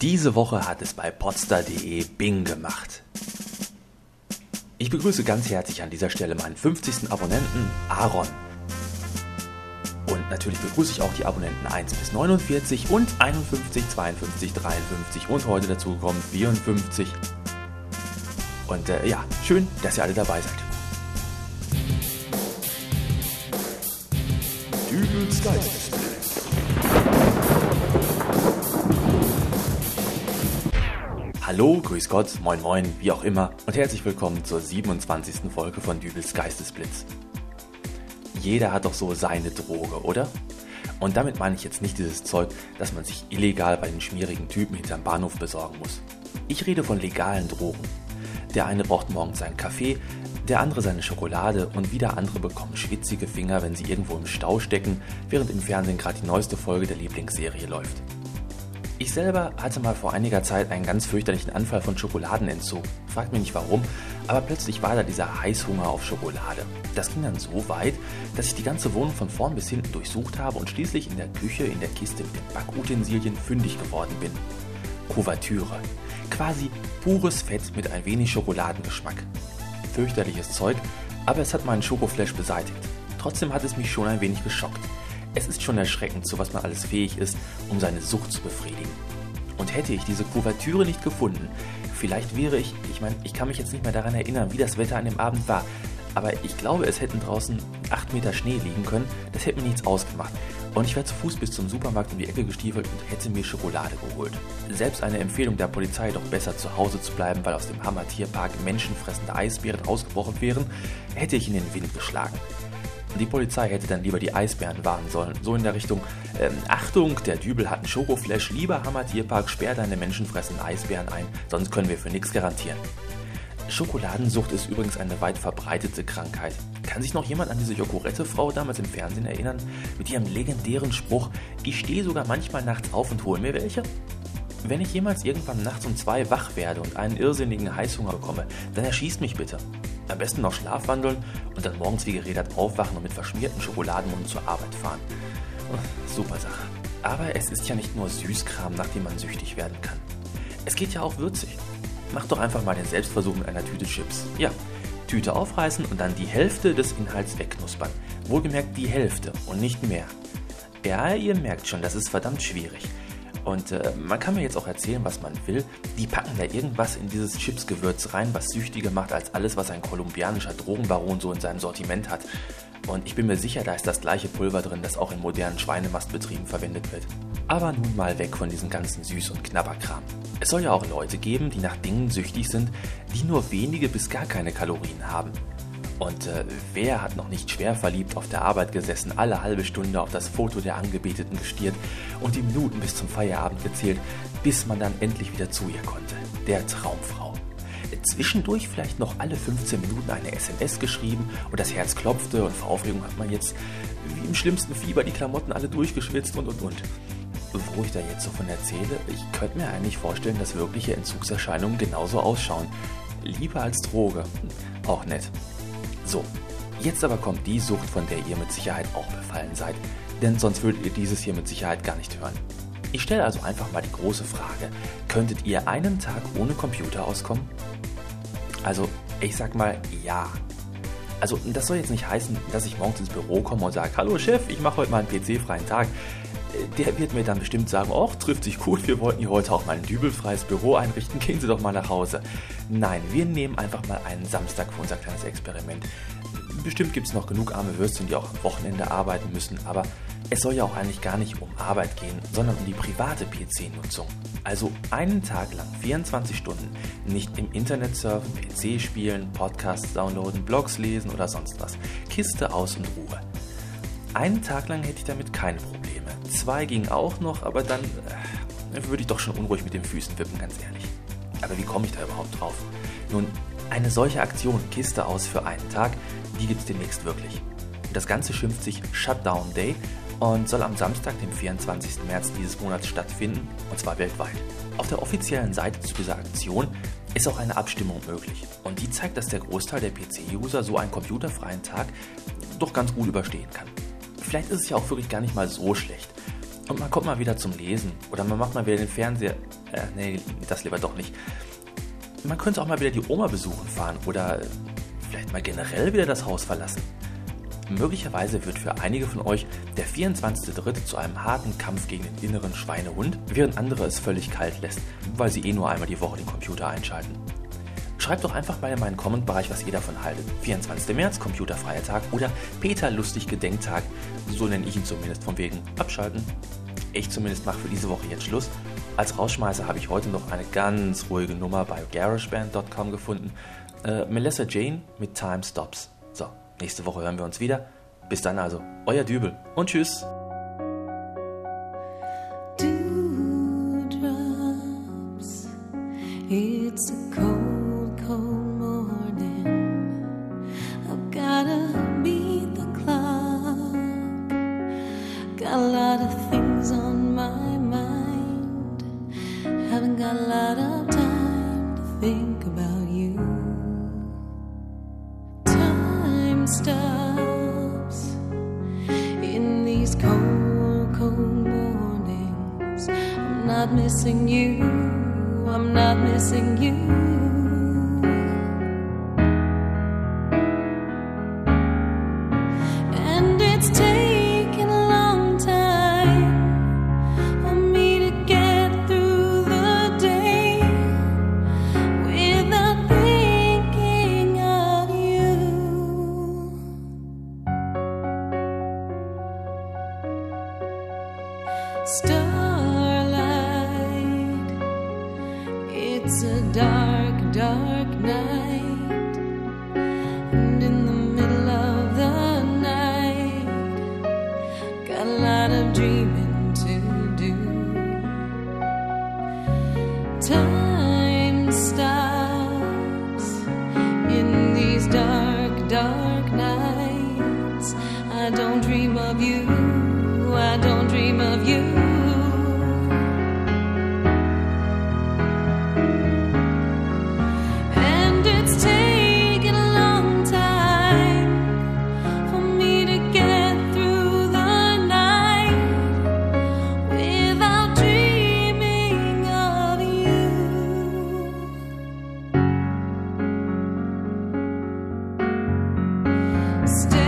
Diese Woche hat es bei podstar.de Bing gemacht. Ich begrüße ganz herzlich an dieser Stelle meinen 50. Abonnenten Aaron. Und natürlich begrüße ich auch die Abonnenten 1 bis 49 und 51, 52, 53 und heute dazu kommen 54. Und äh, ja, schön, dass ihr alle dabei seid. Dübels Geistesblitz. Hallo, grüß Gott, moin moin, wie auch immer und herzlich willkommen zur 27. Folge von Dübels Geistesblitz. Jeder hat doch so seine Droge, oder? Und damit meine ich jetzt nicht dieses Zeug, das man sich illegal bei den schmierigen Typen hinterm Bahnhof besorgen muss. Ich rede von legalen Drogen. Der eine braucht morgens seinen Kaffee, der andere seine Schokolade und wieder andere bekommen schwitzige Finger, wenn sie irgendwo im Stau stecken, während im Fernsehen gerade die neueste Folge der Lieblingsserie läuft. Ich selber hatte mal vor einiger Zeit einen ganz fürchterlichen Anfall von Schokoladenentzug. Fragt mich nicht warum, aber plötzlich war da dieser Heißhunger auf Schokolade. Das ging dann so weit, dass ich die ganze Wohnung von vorn bis hinten durchsucht habe und schließlich in der Küche in der Kiste mit Backutensilien fündig geworden bin. Kuvertüre. Quasi pures Fett mit ein wenig Schokoladengeschmack. Fürchterliches Zeug, aber es hat meinen Schokoflash beseitigt. Trotzdem hat es mich schon ein wenig geschockt. Es ist schon erschreckend, zu was man alles fähig ist, um seine Sucht zu befriedigen. Und hätte ich diese Kuvertüre nicht gefunden, vielleicht wäre ich, ich meine, ich kann mich jetzt nicht mehr daran erinnern, wie das Wetter an dem Abend war, aber ich glaube, es hätten draußen 8 Meter Schnee liegen können, das hätte mir nichts ausgemacht. Und ich wäre zu Fuß bis zum Supermarkt um die Ecke gestiefelt und hätte mir Schokolade geholt. Selbst eine Empfehlung der Polizei, doch besser zu Hause zu bleiben, weil aus dem Hammer Tierpark menschenfressende Eisbären ausgebrochen wären, hätte ich in den Wind geschlagen. Die Polizei hätte dann lieber die Eisbären warnen sollen. So in der Richtung, ähm, Achtung, der Dübel hat einen Schokoflash, lieber Hammer Tierpark, sperr deine menschenfressenden Eisbären ein, sonst können wir für nichts garantieren. Schokoladensucht ist übrigens eine weit verbreitete Krankheit. Kann sich noch jemand an diese Jokorette-Frau damals im Fernsehen erinnern? Mit ihrem legendären Spruch, ich stehe sogar manchmal nachts auf und hole mir welche? Wenn ich jemals irgendwann nachts um zwei wach werde und einen irrsinnigen Heißhunger bekomme, dann erschießt mich bitte. Am besten noch schlafwandeln und dann morgens wie geredet aufwachen und mit verschmierten Schokoladenmund zur Arbeit fahren. Super Sache. Aber es ist ja nicht nur Süßkram, nach dem man süchtig werden kann. Es geht ja auch würzig. Mach doch einfach mal den Selbstversuch mit einer Tüte Chips. Ja, Tüte aufreißen und dann die Hälfte des Inhalts wegknuspern. Wohlgemerkt die Hälfte und nicht mehr. Ja, ihr merkt schon, das ist verdammt schwierig. Und äh, man kann mir jetzt auch erzählen, was man will. Die packen da irgendwas in dieses Chipsgewürz rein, was süchtiger macht als alles, was ein kolumbianischer Drogenbaron so in seinem Sortiment hat. Und ich bin mir sicher, da ist das gleiche Pulver drin, das auch in modernen Schweinemastbetrieben verwendet wird. Aber nun mal weg von diesem ganzen Süß- und Knabberkram. Es soll ja auch Leute geben, die nach Dingen süchtig sind, die nur wenige bis gar keine Kalorien haben. Und äh, wer hat noch nicht schwer verliebt auf der Arbeit gesessen, alle halbe Stunde auf das Foto der Angebeteten gestiert und die Minuten bis zum Feierabend gezählt, bis man dann endlich wieder zu ihr konnte. Der Traumfrau. Zwischendurch vielleicht noch alle 15 Minuten eine SMS geschrieben und das Herz klopfte und vor Aufregung hat man jetzt wie im schlimmsten Fieber die Klamotten alle durchgeschwitzt und und und. Wo ich da jetzt so von erzähle, ich könnte mir eigentlich vorstellen, dass wirkliche Entzugserscheinungen genauso ausschauen. Lieber als Droge. Auch nett. So, jetzt aber kommt die Sucht, von der ihr mit Sicherheit auch befallen seid, denn sonst würdet ihr dieses hier mit Sicherheit gar nicht hören. Ich stelle also einfach mal die große Frage, könntet ihr einen Tag ohne Computer auskommen? Also, ich sag mal ja. Also, das soll jetzt nicht heißen, dass ich morgens ins Büro komme und sage, hallo Chef, ich mache heute mal einen PC-freien Tag. Der wird mir dann bestimmt sagen, ach, trifft sich gut, wir wollten hier heute auch mal ein dübelfreies Büro einrichten, gehen Sie doch mal nach Hause. Nein, wir nehmen einfach mal einen Samstag für unser kleines Experiment. Bestimmt gibt es noch genug arme Würstchen, die auch am Wochenende arbeiten müssen, aber es soll ja auch eigentlich gar nicht um Arbeit gehen, sondern um die private PC-Nutzung. Also einen Tag lang, 24 Stunden, nicht im Internet surfen, PC spielen, Podcasts downloaden, Blogs lesen oder sonst was. Kiste aus und Ruhe. Einen Tag lang hätte ich damit keine Probleme. Zwei ging auch noch, aber dann äh, würde ich doch schon unruhig mit den Füßen wippen, ganz ehrlich. Aber wie komme ich da überhaupt drauf? Nun, eine solche Aktion, Kiste aus für einen Tag, die gibt es demnächst wirklich. Das Ganze schimpft sich Shutdown Day und soll am Samstag, dem 24. März dieses Monats stattfinden, und zwar weltweit. Auf der offiziellen Seite zu dieser Aktion ist auch eine Abstimmung möglich. Und die zeigt, dass der Großteil der PC-User so einen computerfreien Tag doch ganz gut überstehen kann vielleicht ist es ja auch wirklich gar nicht mal so schlecht. Und man kommt mal wieder zum Lesen. Oder man macht mal wieder den Fernseher. Äh, nee, das lieber doch nicht. Man könnte auch mal wieder die Oma besuchen fahren. Oder vielleicht mal generell wieder das Haus verlassen. Möglicherweise wird für einige von euch der 24.3. zu einem harten Kampf gegen den inneren Schweinehund, während andere es völlig kalt lässt, weil sie eh nur einmal die Woche den Computer einschalten. Schreibt doch einfach mal in meinen Comment-Bereich, was ihr davon haltet. 24. März, computerfreier Tag oder Peter Lustig Gedenktag, so nenne ich ihn zumindest, von wegen abschalten. Ich zumindest mache für diese Woche jetzt Schluss. Als Rausschmeißer habe ich heute noch eine ganz ruhige Nummer bei garageband.com gefunden. Äh, Melissa Jane mit Time Stops. So, nächste Woche hören wir uns wieder. Bis dann also, euer Dübel und tschüss. Not missing you. I'm not missing you. And it's taken a long time for me to get through the day without thinking of you. Starlight, dark, dark night, and in the middle of the night, got a lot of dreaming to do. Time stops still